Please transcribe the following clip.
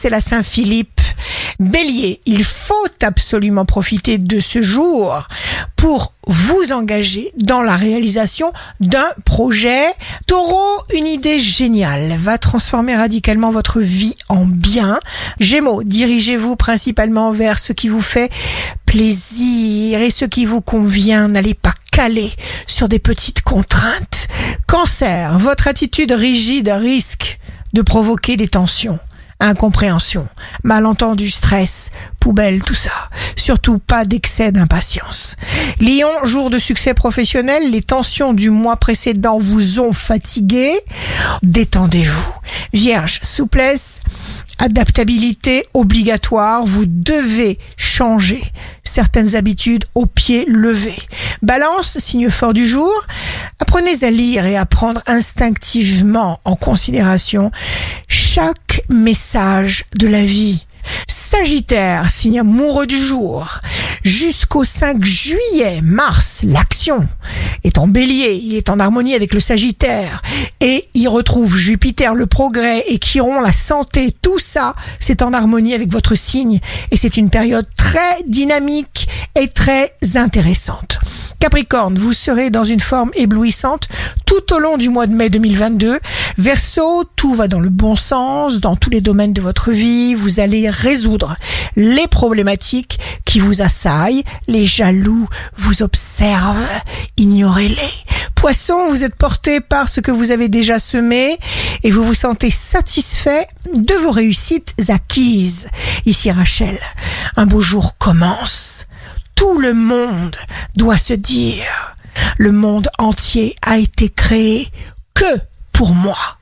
c'est la Saint-Philippe. Bélier, il faut absolument profiter de ce jour pour vous engager dans la réalisation d'un projet. Taureau, une idée géniale va transformer radicalement votre vie en bien. Gémeaux, dirigez-vous principalement vers ce qui vous fait plaisir et ce qui vous convient. N'allez pas caler sur des petites contraintes. Cancer, votre attitude rigide risque de provoquer des tensions incompréhension, malentendu, stress, poubelle, tout ça. Surtout pas d'excès d'impatience. Lion, jour de succès professionnel, les tensions du mois précédent vous ont fatigué. Détendez-vous. Vierge, souplesse, adaptabilité obligatoire, vous devez changer certaines habitudes au pied levé. Balance, signe fort du jour, apprenez à lire et à prendre instinctivement en considération chaque message de la vie. Sagittaire, signe amoureux du jour. Jusqu'au 5 juillet, Mars, l'action, est en bélier, il est en harmonie avec le Sagittaire. Et il retrouve Jupiter, le progrès, et Chiron, la santé. Tout ça, c'est en harmonie avec votre signe. Et c'est une période très dynamique et très intéressante. Capricorne, vous serez dans une forme éblouissante tout au long du mois de mai 2022. Verseau, tout va dans le bon sens, dans tous les domaines de votre vie. Vous allez résoudre les problématiques qui vous assaillent. Les jaloux vous observent. Ignorez-les. Poisson, vous êtes porté par ce que vous avez déjà semé et vous vous sentez satisfait de vos réussites acquises. Ici Rachel, un beau jour commence tout le monde doit se dire, le monde entier a été créé que pour moi.